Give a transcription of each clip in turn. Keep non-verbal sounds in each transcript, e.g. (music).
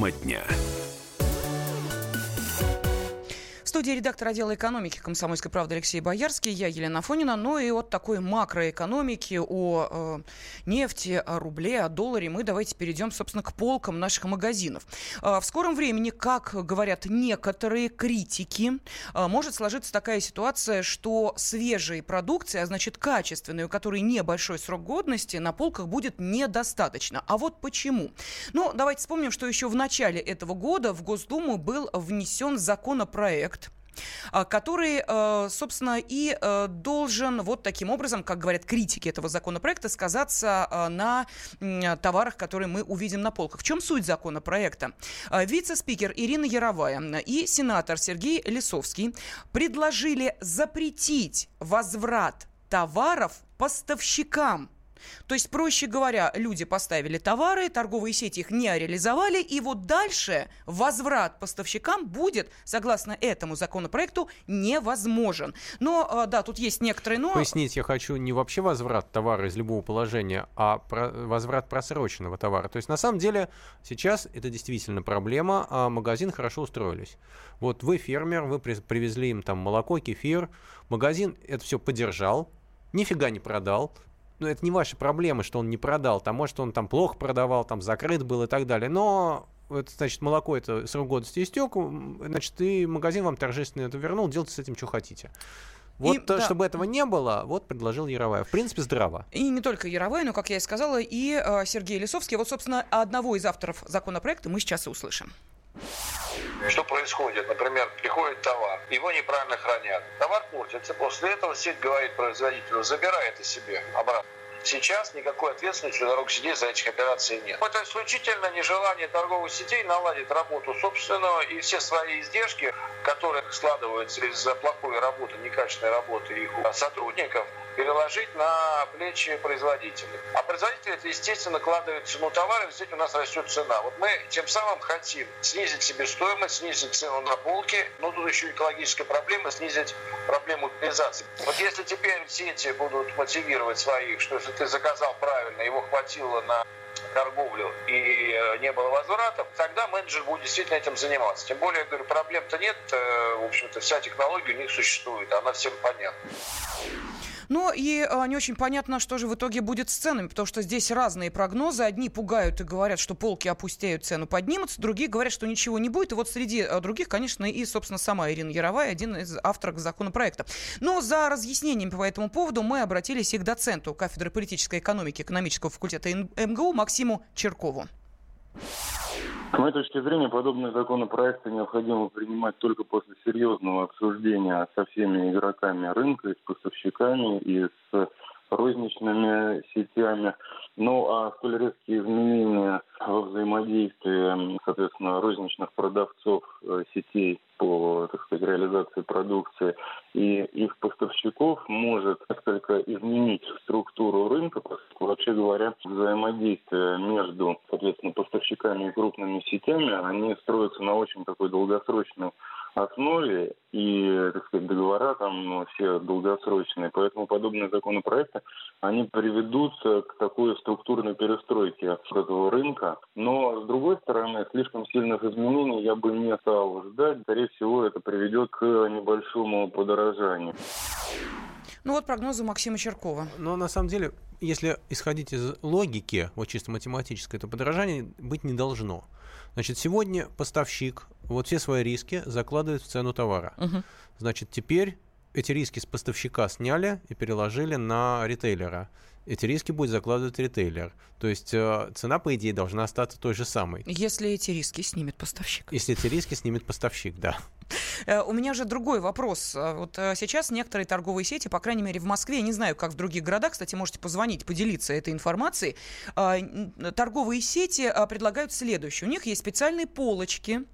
Тема дня студии редактор отдела экономики «Комсомольской правды» Алексей Боярский, я Елена Фонина. Ну и от такой макроэкономики, о э, нефти, о рубле, о долларе мы давайте перейдем, собственно, к полкам наших магазинов. Э, в скором времени, как говорят некоторые критики, э, может сложиться такая ситуация, что свежей продукции, а значит качественной, у которой небольшой срок годности, на полках будет недостаточно. А вот почему? Ну, давайте вспомним, что еще в начале этого года в Госдуму был внесен законопроект, который, э, собственно, и э, должен вот таким образом, как говорят критики этого законопроекта, сказаться э, на товарах, которые мы увидим на полках. В чем суть законопроекта? Вице-спикер Ирина Яровая и сенатор Сергей Лисовский предложили запретить возврат товаров поставщикам то есть, проще говоря, люди поставили товары, торговые сети их не реализовали, и вот дальше возврат поставщикам будет, согласно этому законопроекту, невозможен. Но, а, да, тут есть некоторые но... Пояснить я хочу не вообще возврат товара из любого положения, а про... возврат просроченного товара. То есть, на самом деле, сейчас это действительно проблема, а магазин хорошо устроились. Вот вы фермер, вы привезли им там молоко, кефир, магазин это все поддержал, нифига не продал, ну, это не ваши проблемы, что он не продал. Там, может, он там плохо продавал, там закрыт был и так далее. Но это, значит, молоко, это срок годности истек, значит, и магазин вам торжественно это вернул, делайте с этим, что хотите. Вот, и, да. чтобы этого не было, вот предложил Яровая. В принципе, здраво. И не только Яровая, но, как я и сказала, и э, Сергей Лисовский. Вот, собственно, одного из авторов законопроекта мы сейчас и услышим. Что происходит? Например, приходит товар, его неправильно хранят. Товар портится, после этого сеть говорит производителю, забирай это себе обратно. Сейчас никакой ответственности дорог сидеть за этих операций нет. Это исключительно нежелание торговых сетей наладить работу собственного и все свои издержки, которые складываются из-за плохой работы, некачественной работы их сотрудников, переложить на плечи производителей. А производители это, естественно, накладывают цену товара, и у нас растет цена. Вот мы тем самым хотим снизить себестоимость, снизить цену на полке, но тут еще экологическая проблема, снизить проблему утилизации. Вот если теперь сети будут мотивировать своих, что если ты заказал правильно, его хватило на торговлю и э, не было возвратов, тогда менеджер будет действительно этим заниматься. Тем более, я говорю, проблем-то нет, э, в общем-то, вся технология у них существует, она всем понятна. Но и а, не очень понятно, что же в итоге будет с ценами, потому что здесь разные прогнозы. Одни пугают и говорят, что полки опустеют, цену поднимутся, другие говорят, что ничего не будет. И вот среди а, других, конечно, и, собственно, сама Ирина Яровая, один из авторов законопроекта. Но за разъяснениями по этому поводу мы обратились и к доценту кафедры политической экономики экономического факультета МГУ Максиму Черкову. Моей точки зрения, подобные законопроекты необходимо принимать только после серьезного обсуждения со всеми игроками рынка, и с поставщиками, и с розничными сетями. Ну а столь резкие изменения во взаимодействии, соответственно, розничных продавцов э, сетей по, так сказать, реализации продукции и их поставщиков может несколько изменить структуру рынка, вообще говоря, взаимодействие между, соответственно, поставщиками и крупными сетями, они строятся на очень такой долгосрочной основе, и, так сказать, договора там ну, все долгосрочные. Поэтому подобные законопроекты, они приведут к такой структурной перестройке этого рынка. Но, с другой стороны, слишком сильных изменений я бы не стал ждать. Скорее всего, это приведет к небольшому подорожанию. Ну вот прогнозы Максима Черкова. Но на самом деле, если исходить из логики, вот чисто математической, то подорожания быть не должно. Значит, сегодня поставщик вот все свои риски закладывает в цену товара. Угу. Значит, теперь эти риски с поставщика сняли и переложили на ритейлера. Эти риски будет закладывать ритейлер. То есть э, цена, по идее, должна остаться той же самой. Если эти риски снимет поставщик. Если эти риски снимет поставщик, да. Э, у меня же другой вопрос. Э, вот э, сейчас некоторые торговые сети, по крайней мере в Москве, я не знаю, как в других городах, кстати, можете позвонить, поделиться этой информацией. Торговые сети предлагают следующее. У них есть специальные полочки,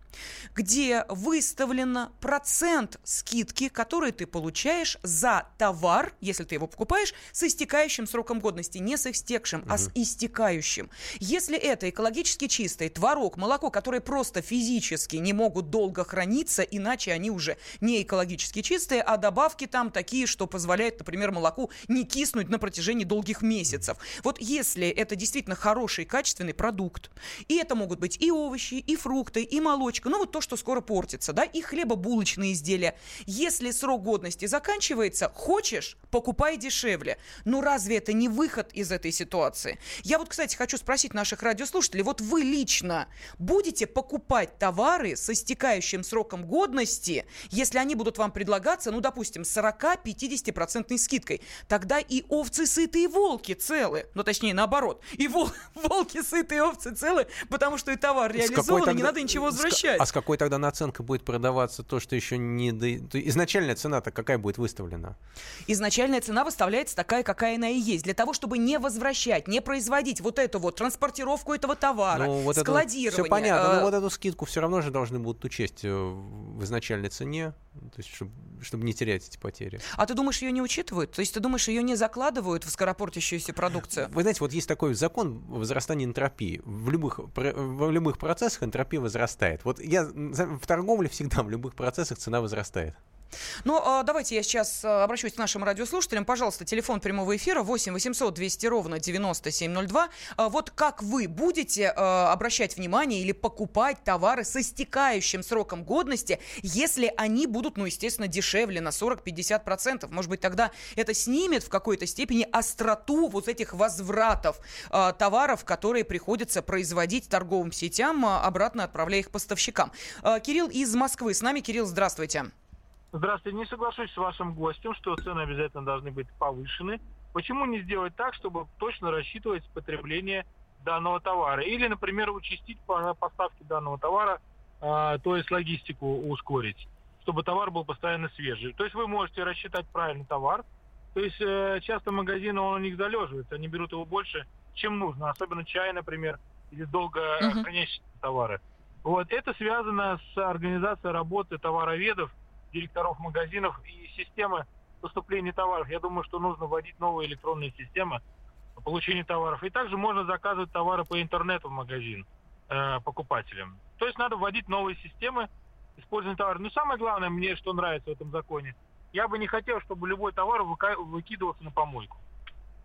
где выставлено процент скидки, который ты получаешь за товар, если ты его покупаешь, с истекающим сроком годности не с истекшим, угу. а с истекающим. Если это экологически чистый творог, молоко, которые просто физически не могут долго храниться, иначе они уже не экологически чистые, а добавки там такие, что позволяют, например, молоку не киснуть на протяжении долгих месяцев. Вот если это действительно хороший, качественный продукт, и это могут быть и овощи, и фрукты, и молочка, ну вот то, что скоро портится, да, и хлебобулочные изделия. Если срок годности заканчивается, хочешь, покупай дешевле. Ну разве это не выход из этой ситуации? Я вот, кстати, хочу спросить наших радиослушателей, вот вы лично будете покупать товары с истекающим сроком годности, если они будут вам предлагаться, ну, допустим, 40-50% скидкой? Тогда и овцы сытые, и волки целы. Ну, точнее, наоборот. И вол- (laughs) волки сытые, овцы целы, потому что и товар реализован, тогда, и не надо ничего возвращать. А с какой тогда наценкой будет продаваться то, что еще не... Изначальная цена-то какая будет выставлена? Изначальная цена выставляется такая, какая она и есть. Для того, чтобы не возвращать, не производить вот эту вот транспортировку этого товара, ну, вот складирование. Это, все понятно, но э, вот эту скидку все равно же должны будут учесть э, в изначальной цене, то есть, чтобы, чтобы не терять эти потери. А ты думаешь, ее не учитывают? То есть ты думаешь, ее не закладывают в скоропортящуюся продукцию? Вы знаете, вот есть такой закон возрастания энтропии. В любых, в любых процессах энтропия возрастает. Вот я в торговле всегда в любых процессах цена возрастает. Ну, а, давайте я сейчас а, обращусь к нашим радиослушателям. Пожалуйста, телефон прямого эфира 8 800 200 ровно 9702. А, вот как вы будете обращать внимание или покупать товары с истекающим сроком годности, если они будут, ну, естественно, дешевле на 40-50%? Может быть, тогда это снимет в какой-то степени остроту вот этих возвратов товаров, которые приходится производить торговым сетям, обратно отправляя их поставщикам. Кирилл из Москвы с нами. Кирилл, здравствуйте. Здравствуйте. Не соглашусь с вашим гостем, что цены обязательно должны быть повышены. Почему не сделать так, чтобы точно рассчитывать потребление данного товара? Или, например, участить поставки данного товара, а, то есть логистику ускорить, чтобы товар был постоянно свежий. То есть вы можете рассчитать правильный товар. То есть э, часто магазины, он у них залеживается, они берут его больше, чем нужно, особенно чай, например, или долго uh-huh. хранящиеся товары. Вот это связано с организацией работы товароведов – директоров магазинов и системы поступления товаров. Я думаю, что нужно вводить новые электронные системы получения товаров. И также можно заказывать товары по интернету в магазин э, покупателям. То есть надо вводить новые системы использования товаров. Но самое главное мне, что нравится в этом законе, я бы не хотел, чтобы любой товар выкидывался на помойку.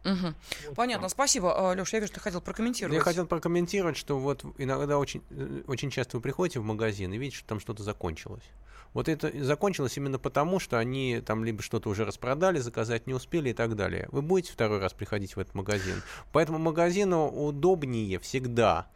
Угу. Вот Понятно, так. спасибо. А, Леш, я вижу, ты хотел прокомментировать. Я хотел прокомментировать, что вот иногда очень, э, очень часто вы приходите в магазин и видите, что там что-то закончилось. Вот это закончилось именно потому, что они там либо что-то уже распродали, заказать не успели и так далее. Вы будете второй раз приходить в этот магазин. Поэтому магазину удобнее всегда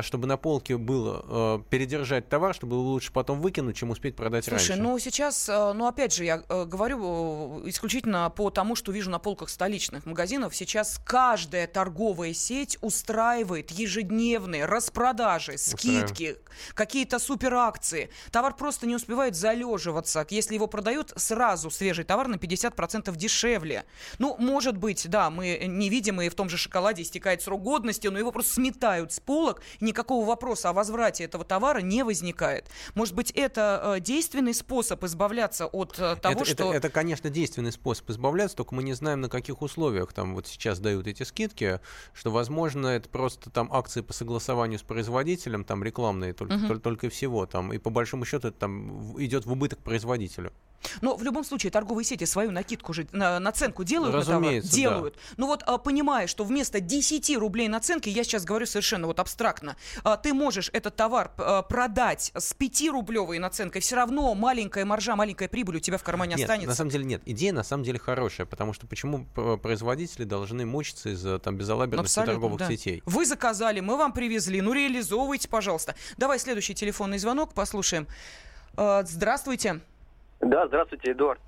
чтобы на полке было э, передержать товар, чтобы лучше потом выкинуть, чем успеть продать Слушай, раньше. ну сейчас, э, ну опять же, я э, говорю исключительно по тому, что вижу на полках столичных магазинов. Сейчас каждая торговая сеть устраивает ежедневные распродажи, скидки, какие-то суперакции. Товар просто не успевает залеживаться. Если его продают, сразу свежий товар на 50% дешевле. Ну, может быть, да, мы не видим, и в том же шоколаде истекает срок годности, но его просто сметают с полок, никакого вопроса о возврате этого товара не возникает. Может быть, это э, действенный способ избавляться от э, того, это, что... Это, это, конечно, действенный способ избавляться, только мы не знаем, на каких условиях там вот сейчас дают эти скидки, что, возможно, это просто там акции по согласованию с производителем, там рекламные только, угу. только, только всего, там, и по большому счету это там идет в убыток производителю. Но в любом случае торговые сети свою накидку же, на, наценку делают Разумеется, товар? Делают. Да. Ну вот а, понимая, что вместо 10 рублей наценки, я сейчас говорю совершенно вот абстрактно, а, ты можешь этот товар а, продать с 5-рублевой наценкой, все равно маленькая маржа, маленькая прибыль у тебя в кармане нет, останется. на самом деле нет. Идея на самом деле хорошая, потому что почему производители должны мучиться из-за там безалаберности Абсолютно, торговых да. сетей? Вы заказали, мы вам привезли, ну реализовывайте, пожалуйста. Давай следующий телефонный звонок послушаем. Здравствуйте. Да, здравствуйте, Эдуард.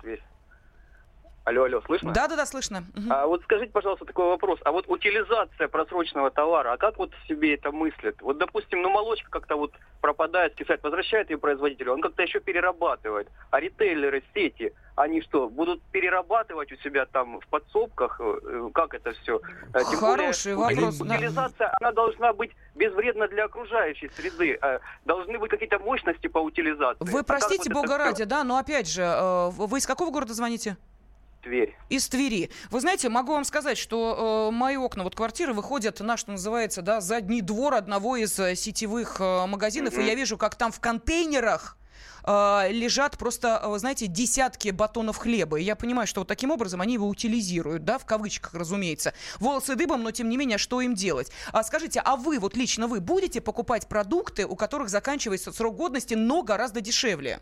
Алло, алло, слышно? Да, да, да, слышно. Угу. А вот скажите, пожалуйста, такой вопрос. А вот утилизация просроченного товара, а как вот себе это мыслят? Вот, допустим, ну молочка как-то вот пропадает, скисает, возвращает ее производителю, он как-то еще перерабатывает. А ритейлеры, сети, они что, будут перерабатывать у себя там в подсобках? Э, как это все? Э, тем Хороший более, вопрос. Утилизация, да. она должна быть безвредна для окружающей среды. Э, должны быть какие-то мощности по утилизации. Вы а простите, а бога ради, да, но опять же, вы из какого города звоните? Тверь. Из Твери. Вы знаете, могу вам сказать, что э, мои окна вот квартиры выходят на, что называется, да, задний двор одного из э, сетевых э, магазинов, mm-hmm. и я вижу, как там в контейнерах э, лежат просто, вы знаете, десятки батонов хлеба. И я понимаю, что вот таким образом они его утилизируют, да, в кавычках, разумеется. Волосы дыбом, но тем не менее, что им делать? А скажите, а вы, вот лично вы, будете покупать продукты, у которых заканчивается срок годности, но гораздо дешевле?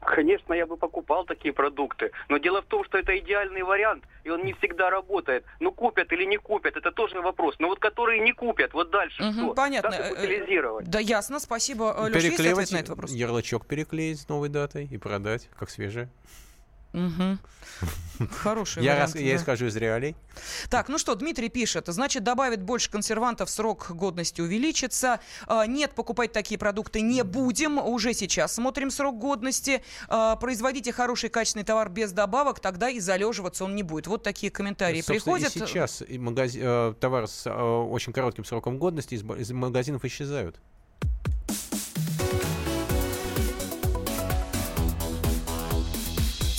Конечно, я бы покупал такие продукты. Но дело в том, что это идеальный вариант, и он не всегда работает. Ну, купят или не купят, это тоже вопрос. Но вот которые не купят, вот дальше угу, что? Понятно. Как их утилизировать? Да, ясно, спасибо. Леша, Переклеивать на этот вопрос? ярлычок переклеить с новой датой и продать, как свежее. Угу. (laughs) Хороший я вариант. Раз, я исхожу из реалий. Так, ну что, Дмитрий пишет, значит, добавит больше консервантов, срок годности увеличится. А, нет, покупать такие продукты не будем. Уже сейчас смотрим срок годности. А, производите хороший качественный товар без добавок, тогда и залеживаться он не будет. Вот такие комментарии Собственно, приходят. И сейчас и магази... Э, товар с э, очень коротким сроком годности из магазинов исчезают.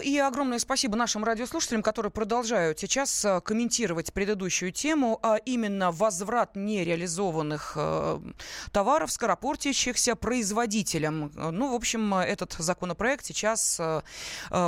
И огромное спасибо нашим радиослушателям, которые продолжают сейчас э, комментировать предыдущую тему, а именно возврат нереализованных э, товаров, скоропортящихся производителям. Ну, в общем, этот законопроект сейчас э,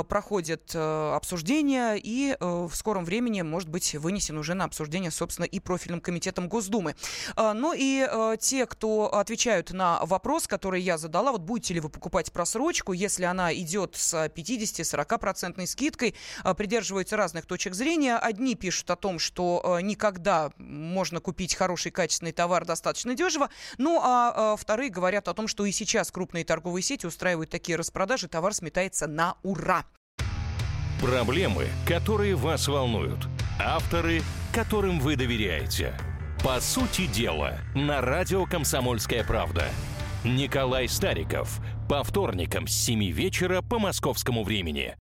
проходит обсуждение и в скором времени может быть вынесен уже на обсуждение, собственно, и профильным комитетом Госдумы. Ну и те, кто отвечают на вопрос, который я задала, вот будете ли вы покупать просрочку, если она идет с 50-40 40% скидкой. А, придерживаются разных точек зрения. Одни пишут о том, что а, никогда можно купить хороший качественный товар достаточно дешево. Ну а, а вторые говорят о том, что и сейчас крупные торговые сети устраивают такие распродажи. Товар сметается на ура. Проблемы, которые вас волнуют. Авторы, которым вы доверяете. По сути дела, на радио «Комсомольская правда». Николай Стариков. По вторникам с 7 вечера по московскому времени.